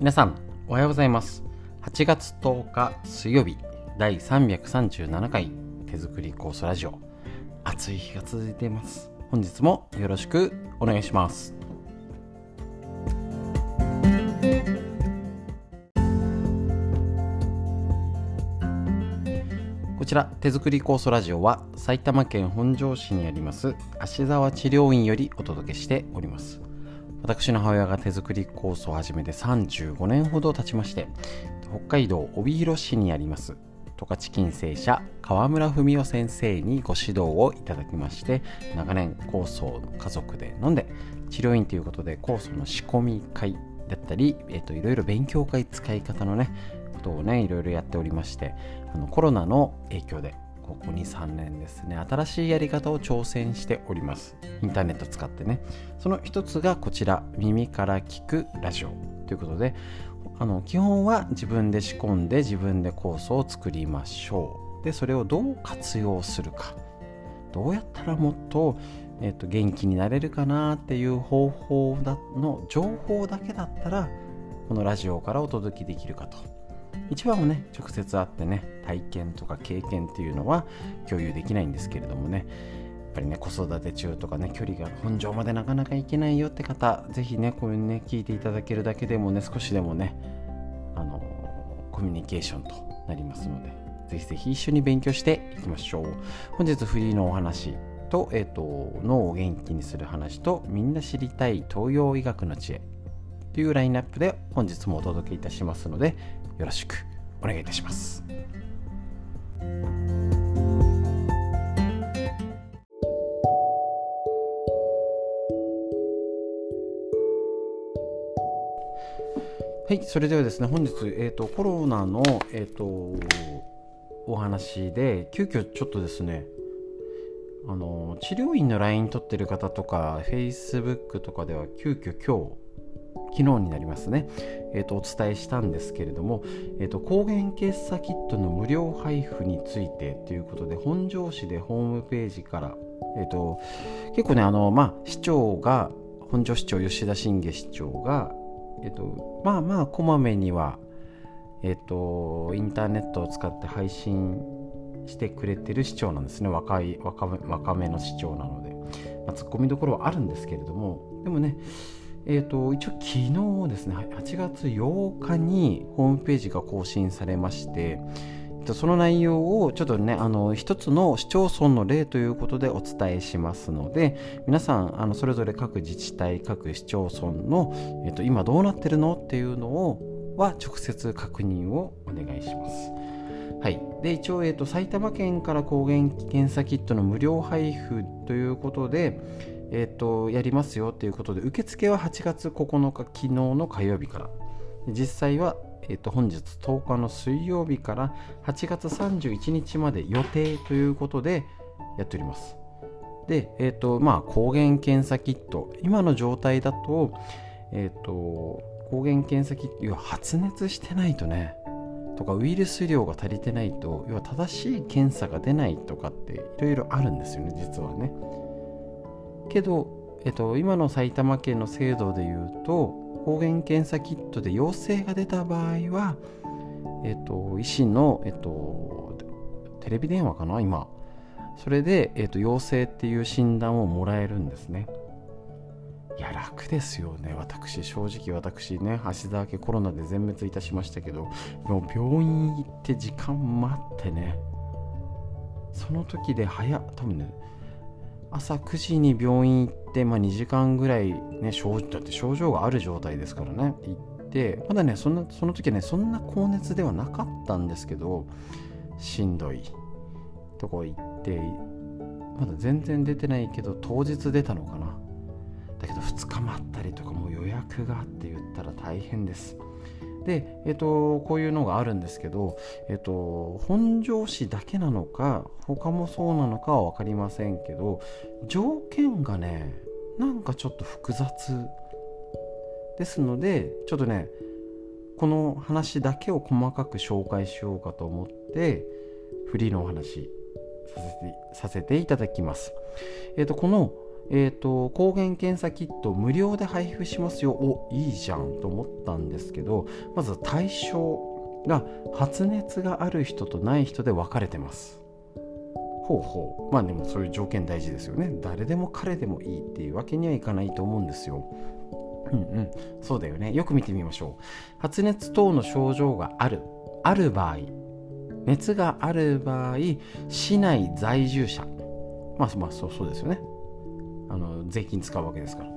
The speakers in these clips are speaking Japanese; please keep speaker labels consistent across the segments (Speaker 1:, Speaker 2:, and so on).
Speaker 1: 皆さんおはようございます。8月10日水曜日第337回手作り酵素ラジオ。暑い日が続いています。本日もよろしくお願いします。こちら手作り酵素ラジオは埼玉県本庄市にあります芦沢治療院よりお届けしております。私の母親が手作り酵素を始めて35年ほど経ちまして北海道帯広市にあります十勝金星社川村文夫先生にご指導をいただきまして長年酵素を家族で飲んで治療院ということで酵素の仕込み会だったり、えーと、いろいろ勉強会使い方のねことをねいろいろやっておりましてあのコロナの影響でここ23年ですね。新しいやり方を挑戦しております。インターネット使ってね。その一つがこちら耳から聞くラジオということであの基本は自分で仕込んで自分でコースを作りましょう。でそれをどう活用するか。どうやったらもっと,、えーと、元気になれるかなっていう方法だの情報だけだったらこのラジオからお届けできるかと。一番はね直接会ってね体験とか経験っていうのは共有できないんですけれどもね。やっぱりね子育て中とかね距離が本庄までなかなか行けないよって方是非ねこういうね聞いていただけるだけでもね少しでもねあのコミュニケーションとなりますのでぜひぜひ一緒に勉強していきましょう。本日フリーのお話と,、えーと脳を元気にする話とみんな知りたい東洋医学の知恵というラインナップで本日もお届けいたしますのでよろしくお願いいたします。はい、それではですね、本日、えーと、コロナの、えーと、お話で、急遽ちょっとですね、あの治療院の LINE 取ってる方とか、Facebook とかでは、急遽今日、昨日になりますね、えーと、お伝えしたんですけれども、えーと、抗原検査キットの無料配布についてということで本庄市でホームページから、えーと、結構ねあの、まあ、市長が本庄市長吉田信下市長が、えー、とまあまあこまめには、えー、とインターネットを使って配信してくれてる市長なんですね。若い若め若めの市長なので、まあ、ツッコミどころはあるんですけれどもでもねえーと、一応昨日ですね8月8日にホームページが更新されましてその内容をちょっとねあの一つの市町村の例ということでお伝えしますので皆さんあのそれぞれ各自治体各市町村の、えーと、今どうなってるのっていうのをは直接確認をお願いします。はい、で一応、えーと埼玉県から抗原検査キットの無料配布ということで、えーと、やりますよということで受付は8月9日昨日の火曜日から。実際は、えーと、本日10日の水曜日から8月31日まで予定ということでやっております。で、えーとまあ、抗原検査キット。今の状態だと,、えー、と抗原検査キット要は発熱してないとねとかウイルス量が足りてないと要は正しい検査が出ないとかっていろいろあるんですよね実はね。けど、えっと、今の埼玉県の制度でいうと抗原検査キットで陽性が出た場合は、えっと、医師の、えっと、テレビ電話かな今。それで、えっと、陽性っていう診断をもらえるんですね。いや楽ですよね。私正直私ね芦田家コロナで全滅いたしましたけどもう病院行って時間待ってね。その時で早多分ね朝9時に病院行って、まあ、2時間ぐらいね症だって症状がある状態ですからね行ってまだねそんなその時はねそんな高熱ではなかったんですけどしんどいとこ行ってまだ全然出てないけど当日出たのかな。だけど2日待ったりとかもう予約があって言ったら大変です。で、えっと、こういうのがあるんですけど、えっと、本庄市だけなのか他もそうなのかは分かりませんけど条件がねなんかちょっと複雑ですのでちょっとねこの話だけを細かく紹介しようかと思ってフリーのお話させていただきます。えっとこのえーと、抗原検査キット無料で配布しますよ。おいいじゃんと思ったんですけどまず対象が発熱がある人とない人で分かれてます。ほうほう。まあでもそういう条件大事ですよね。誰でも彼でもいいっていうわけにはいかないと思うんですよ。うんうん。そうだよね。よく見てみましょう。発熱等の症状がある。ある場合。熱がある場合市内在住者。まあまあそうそうですよね。あの税金使うわけですから。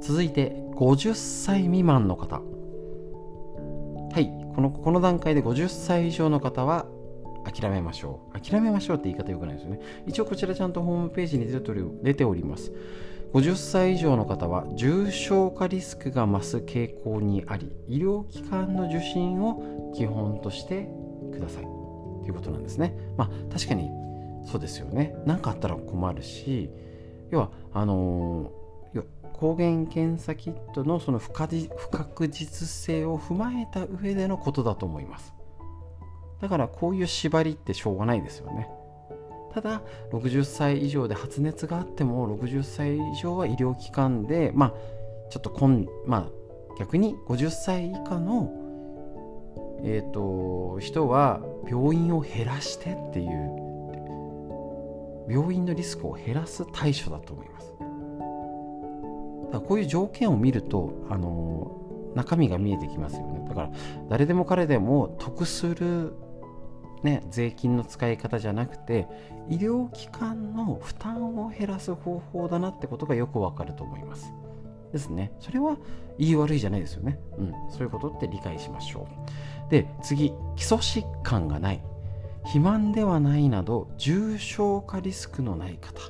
Speaker 1: 続いて50歳未満の方。はいこのこの段階で50歳以上の方は諦めましょう。諦めましょうって言い方よくないですよね。一応こちらちゃんとホームページに出ております。50歳以上の方は重症化リスクが増す傾向にあり医療機関の受診を基本としてください。ということなんですね。まあ確かにそうですよね。何かあったら困るし要はあの、抗原検査キットのその不確実性を踏まえた上でのことだと思います。だからこういう縛りってしょうがないですよね。ただ60歳以上で発熱があっても60歳以上は医療機関でまあちょっとこんまあ逆に50歳以下のえっ、ー、と人は病院を減らしてっていう病院のリスクを減らす対処だと思います。だからこういう条件を見ると、あの中身が見えてきますよね。だから誰でも彼でも得する、ね、税金の使い方じゃなくて医療機関の負担を減らす方法だなってことがよくわかると思います。ですね。それは言い悪いじゃないですよね。うん。そういうことって理解しましょう。で、次、基礎疾患がない。肥満ではないなど重症化リスクのない方。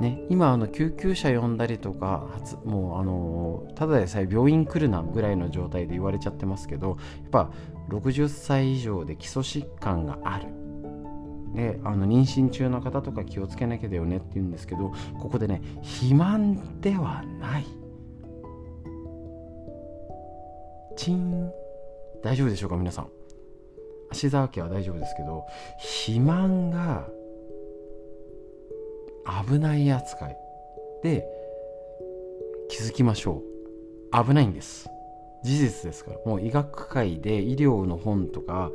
Speaker 1: ね、今あの救急車呼んだりとかもうあのただでさえ病院来るなぐらいの状態で言われちゃってますけどやっぱ60歳以上で基礎疾患がある。であの妊娠中の方とか気をつけなきゃだよねって言うんですけどここでね肥満ではない。チン。大丈夫でしょうか皆さん。芦沢家は大丈夫ですけど肥満が危ない扱い。で気づきましょう。危ないんです。事実ですから。もう医学界で医療の本とか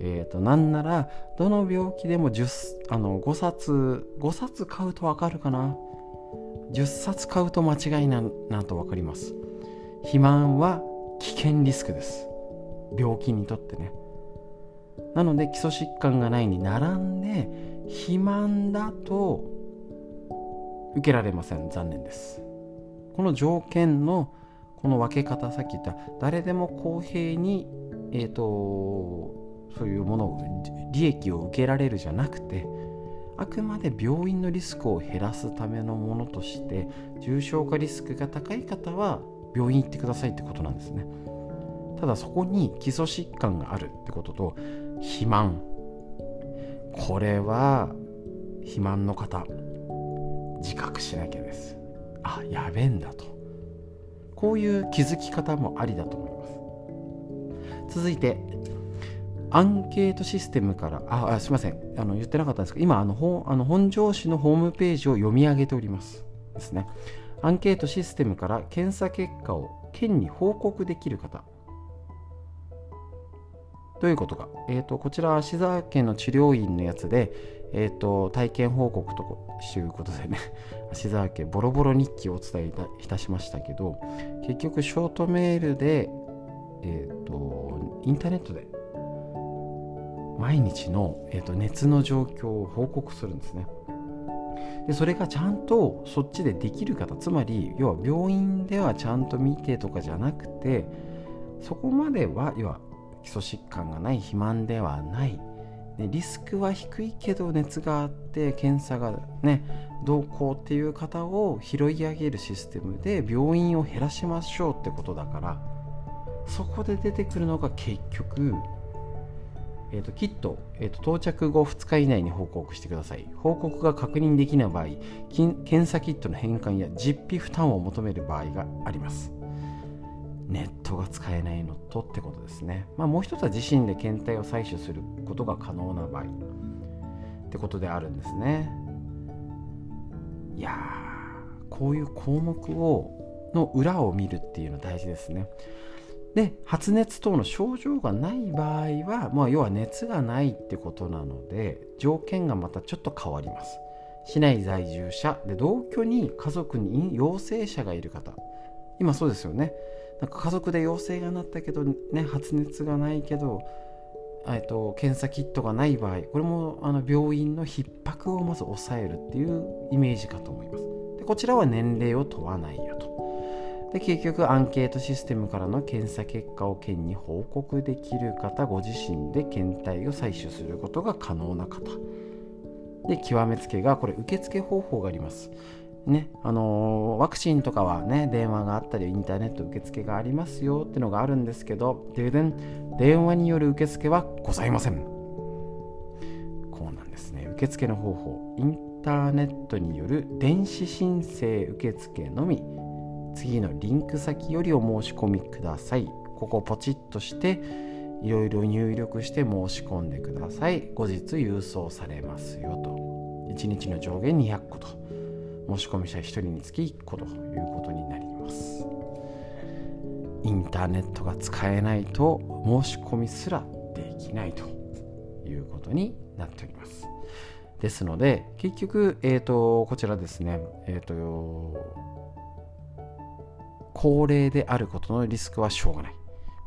Speaker 1: えーと、なんならどの病気でも10あの5冊5冊買うと分かるかな。10冊買うと間違いななと分かります。肥満は危険リスクです。病気にとってね。なので基礎疾患がないに並んで肥満だと受けられません。残念です。この条件のこの分け方さっき言った誰でも公平にえっ、ー、とそういうものを利益を受けられるじゃなくてあくまで病院のリスクを減らすためのものとして重症化リスクが高い方は病院行ってくださいってことなんですね。ただそこに基礎疾患があるってことと肥満。これは肥満の方自覚しなきゃです。あやべえんだと。こういう気づき方もありだと思います。続いてアンケートシステムからああすいません。あの言ってなかったんですけど今あの本あの本庄市のホームページを読み上げております。ですね。アンケートシステムから検査結果を県に報告できる方どういうことか、えーと、こちらは静沢県の治療院のやつで、えーと、体験報告ということでね。静沢家ボロボロ日記をお伝えいたしましたけど結局ショートメールで、えーと、インターネットで毎日の、えー、と熱の状況を報告するんですね。でそれがちゃんとそっちでできる方つまり要は病院ではちゃんと見てとかじゃなくてそこまでは要は基礎疾患がない肥満ではない。でリスクは低いけど熱があって検査がねどうこうっていう方を拾い上げるシステムで病院を減らしましょうってことだからそこで出てくるのが結局、えーと、キット、えーと、到着後2日以内に報告してください。報告が確認できない場合検査キットの返還や実費負担を求める場合があります。ネットが使えないのとってことですね。まあ、もう一つは自身で検体を採取することが可能な場合。ってことであるんですね。いやこういう項目をの裏を見るっていうの大事ですね。で発熱等の症状がない場合は、まあ、要は熱がないってことなので条件がまたちょっと変わります。市内在住者で同居に家族に陽性者がいる方。今そうですよね。なんか家族で陽性がなったけど、ね、発熱がないけどえっと、検査キットがない場合これもあの病院の逼迫をまず抑えるっていうイメージかと思います。でこちらは年齢を問わないよと。で結局アンケートシステムからの検査結果を県に報告できる方ご自身で検体を採取することが可能な方。で極めつけがこれ受付方法があります。ねあのー、ワクチンとかはね電話があったりインターネット受付がありますよってのがあるんですけど停電電話による受付はございません。こうなんですね。受付の方法。インターネットによる電子申請受付のみ。次のリンク先よりお申し込みください。ここポチッとしていろいろ入力して申し込んでください。後日郵送されますよと。1日の上限200個と。申し込み者1人につき1個ということになります。インターネットが使えないと申し込みすらできないということになっております。ですので結局、えーと、こちらですね、えーと高齢であることのリスクはしょうがない。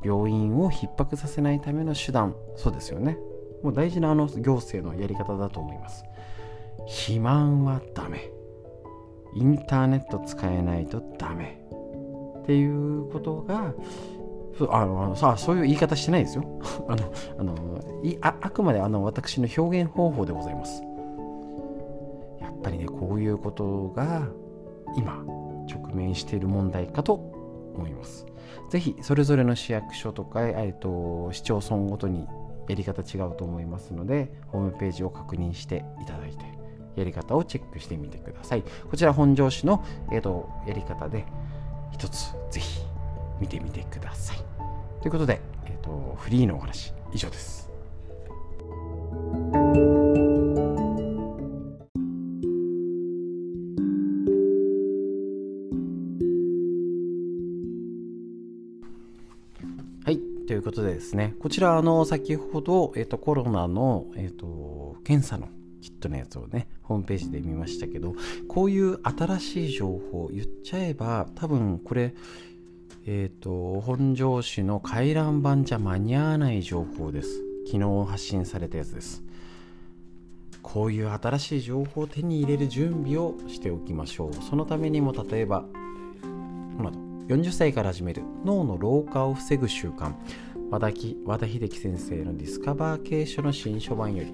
Speaker 1: 病院を逼迫させないための手段。そうですよね。もう大事なあの行政のやり方だと思います。肥満はダメ。インターネット使えないとダメ。っていうことがあのさあそういう言い方してないですよ。あのあのいああくまであの私の表現方法でございます。やっぱりねこういうことが今直面している問題かと思います。ぜひそれぞれの市役所とか、えーと、市町村ごとにやり方違うと思いますのでホームページを確認していただいて。やり方をチェックしてみてください。こちら本庄市の、えーと、やり方で一つぜひ見てみてください。ということで、えーとフリーのお話以上です。ということでですね、こちら、あの、先ほど、えっ、と、コロナの、えっ、と、検査のキットのやつをね、ホームページで見ましたけど、こういう新しい情報、言っちゃえば、多分これ、えっ、と、本庄市の回覧板じゃ間に合わない情報です。昨日発信されたやつです。こういう新しい情報を手に入れる準備をしておきましょう。そのためにも、例えば、この、40歳から始める脳の老化を防ぐ習慣和田和田秀樹先生のディスカバー系書の新書版より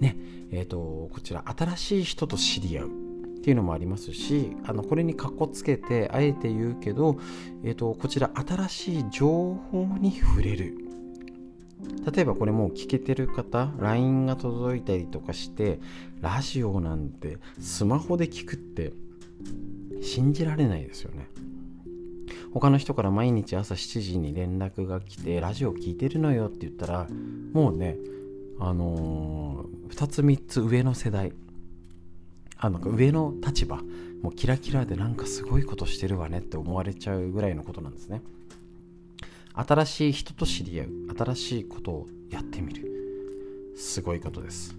Speaker 1: ねえーと、こちら新しい人と知り合う。っていうのもありますしあのこれにかっこつけてあえて言うけど、えーと、こちら新しい情報に触れる。例えばこれもう聞けてる方 LINE が届いたりとかしてラジオなんてスマホで聞くって信じられないですよね。他の人から毎日朝7時に連絡が来てラジオ聞いてるのよって言ったらもうねあのー、2つ3つ上の世代。あの上の立場。もうキラキラでなんかすごいことしてるわねって思われちゃうぐらいのことなんですね。新しい人と知り合う。新しいことをやってみる。すごいことです。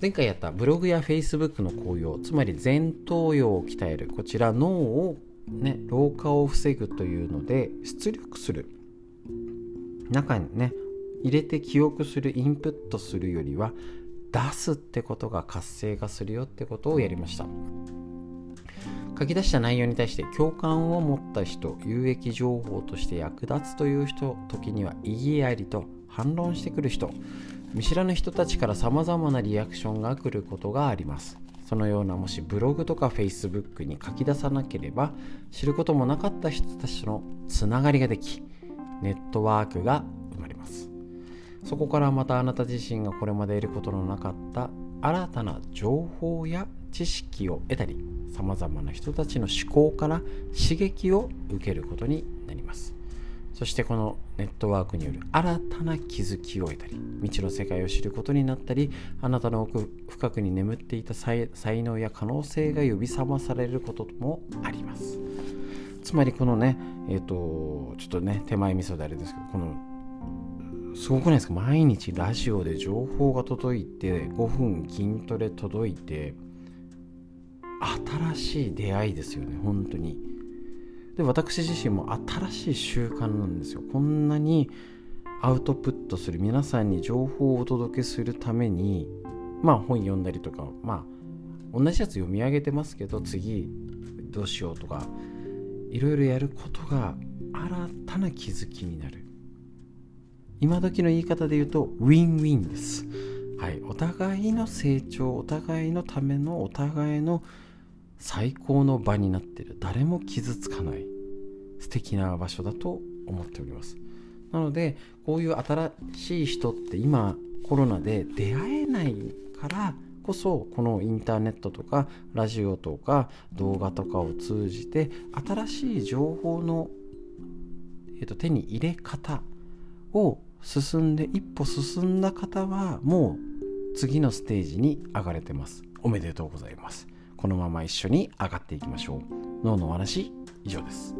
Speaker 1: 前回やったブログやフェイスブックの効用。つまり前頭葉を鍛える。こちら脳をね、老化を防ぐというので出力する。中にね入れて記憶するインプットするよりは出すってことが活性化するよってことをやりました。書き出した内容に対して共感を持った人有益情報として役立つという人時には異議ありと反論してくる人見知らぬ人たちから様々なリアクションが来ることがあります。そのようなもしブログとか Facebook に書き出さなければ知ることもなかった人たちとのつながりができネットワークがそこからまたあなた自身がこれまで得ることのなかった新たな情報や知識を得たりさまざまな人たちの思考から刺激を受けることになります。そしてこのネットワークによる新たな気づきを得たり未知の世界を知ることになったりあなたの奥深くに眠っていた才能や可能性が呼び覚まされることもあります。つまりこのねえっ、ー、とちょっとね手前味噌であれですけどこのすごくないですか？毎日ラジオで情報が届いて5分筋トレ届いて新しい出会いですよね本当に。で私自身も新しい習慣なんですよ。こんなにアウトプットする皆さんに情報をお届けするためにまあ本読んだりとかまあ同じやつ読み上げてますけど次どうしようとかいろいろやることが新たな気づきになる。今時の言い方で言うとウィンウィンです。はい。お互いの成長お互いのためのお互いの最高の場になっている。誰も傷つかない。素敵な場所だと思っております。なのでこういう新しい人って今コロナで出会えないからこそこのインターネットとかラジオとか動画とかを通じて新しい情報の、えー、と手に入れ方を進んで一歩進んだ方はもう次のステージに上がれてます。おめでとうございます。このまま一緒に上がっていきましょう。脳のお話以上です。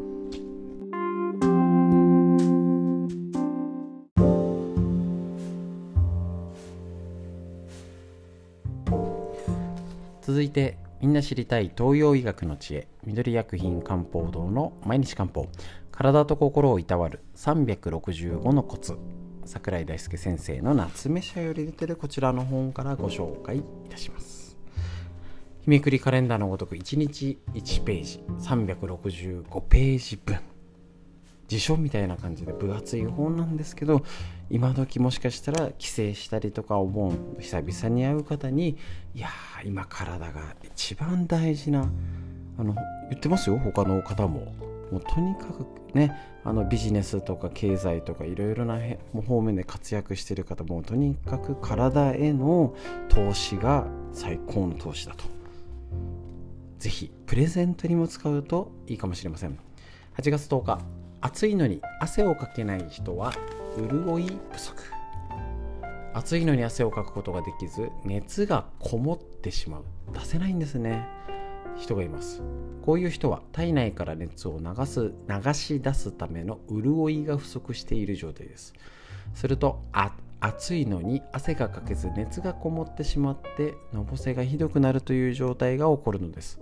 Speaker 1: 続いてみんな知りたい東洋医学の知恵緑薬品漢方堂の毎日漢方。体と心をいたわる365のコツ。桜井大輔先生の夏目社より出てるこちらの本からご紹介いたします。日めくりカレンダーのごとく1日1ページ365ページ分。辞書みたいな感じで分厚い本なんですけど今時もしかしたら帰省したりとかお盆久々に会う方にいや今体が一番大事なあの言ってますよ他の方も。もうとにかくねあのビジネスとか経済とかいろいろな方面で活躍してる方もとにかく体への投資が最高の投資だと。ぜひプレゼントにも使うといいかもしれません。8月10日暑いのに汗をかけない人は潤い不足。暑いのに汗をかくことができず熱がこもってしまう。出せないんですね。人がいます。こういう人は体内から熱を流す流し出すための潤いが不足している状態です。すると暑いのに汗がかけず熱がこもってしまってのぼせがひどくなるという状態が起こるのです。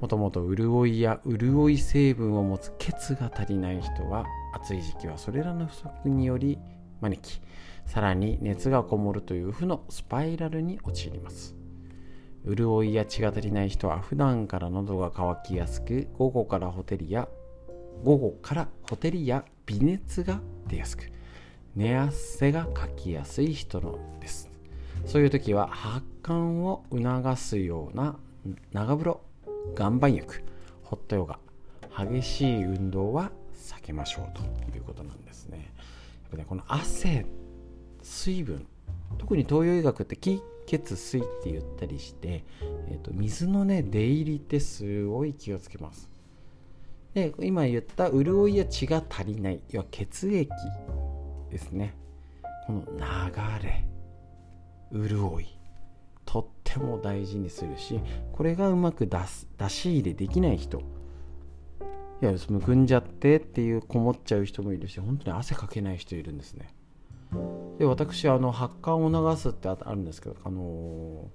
Speaker 1: もともと潤いや潤い成分を持つ血が足りない人は暑い時期はそれらの不足により招きさらに熱がこもるという負のスパイラルに陥ります。潤いや血が足りない人は普段から喉が渇きやすく午後からホテルや午後からホテルや微熱が出やすく寝汗がかきやすい人のです。そういう時は発汗を促すような長風呂岩盤浴ホットヨガ激しい運動は避けましょうということなんですね。やっぱねこの汗水分特に東洋医学って気血水って言ったりして、えーと、水のね出入りってすごい気をつけます。で今言った潤いや血が足りない。要は血液ですね。この流れ潤い。とっても大事にするしこれがうまく出す出し入れできない人。いやむくんじゃってっていうこもっちゃう人もいるし本当に汗かけない人いるんですね。で私あの発汗を流すってあるんですけどあの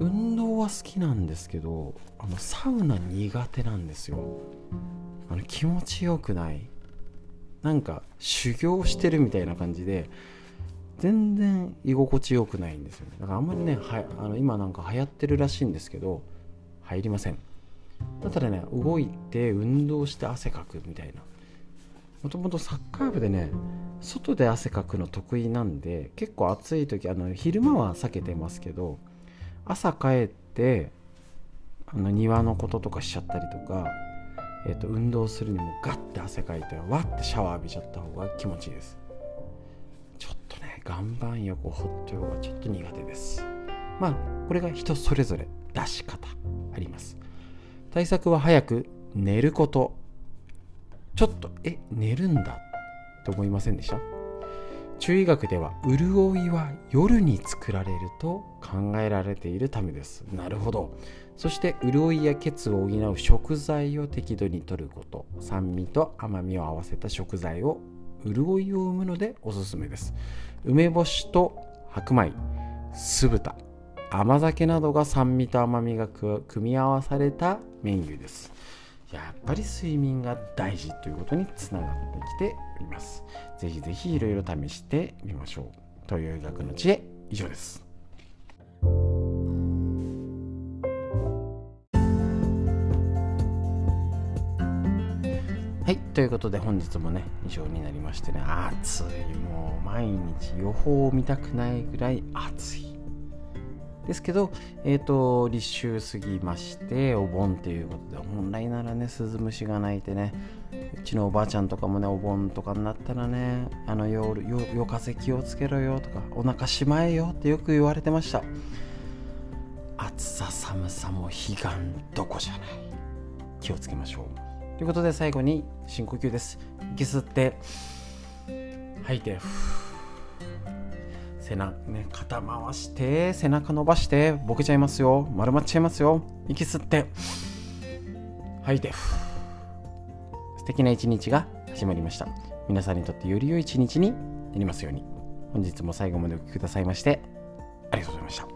Speaker 1: 運動は好きなんですけどあのサウナ苦手なんですよ。あの気持ちよくない。なんか修行してるみたいな感じで全然居心地よくないんですよね。だからあんまりねはあの今なんか流行ってるらしいんですけど入りません。だったらね動いて運動して汗かくみたいな。もともとサッカー部でね外で汗かくの得意なんで結構暑い時あの昼間は避けてますけど朝帰ってあの庭のこととかしちゃったりとかえーと、運動するにもガッて汗かいてわってシャワー浴びちゃった方が気持ちいいです。ちょっとね岩盤浴ホットヨガちょっと苦手です。まあこれが人それぞれ出し方あります。対策は早く寝ること。ちょっとえ寝るんだと思いませんでした？中医学では潤いは夜に作られると考えられているためです。なるほど。そして潤いや血を補う食材を適度に摂ること。酸味と甘みを合わせた食材を潤いを生むのでおすすめです。梅干しと白米。酢豚。甘酒などが酸味と甘みが組み合わされたメニューですやっぱり睡眠が大事ということにつながってきております。ぜひぜひいろいろ試してみましょう。東洋医学の知恵以上です。はい、ということで本日もね、以上になりましてね、暑い、もう毎日予報を見たくないぐらい暑い。ですけど、えっ、ー、と、立秋過ぎまして、お盆ということで、本来ならね、鈴虫が鳴いてね、うちのおばあちゃんとかもね、お盆とかになったらね、あの夜、夜風気をつけろよとか、お腹しまえよってよく言われてました。暑さ寒さも彼岸どこじゃない。気をつけましょう。ということで最後に深呼吸です。息吸って、吐いて、背中ね、肩回して、背中伸ばして、ボケちゃいますよ。丸まっちゃいますよ。息吸って、吐いて、素敵な一日が始まりました。皆さんにとってより良い一日になりますように。本日も最後までお聴きくださいまして、ありがとうございました。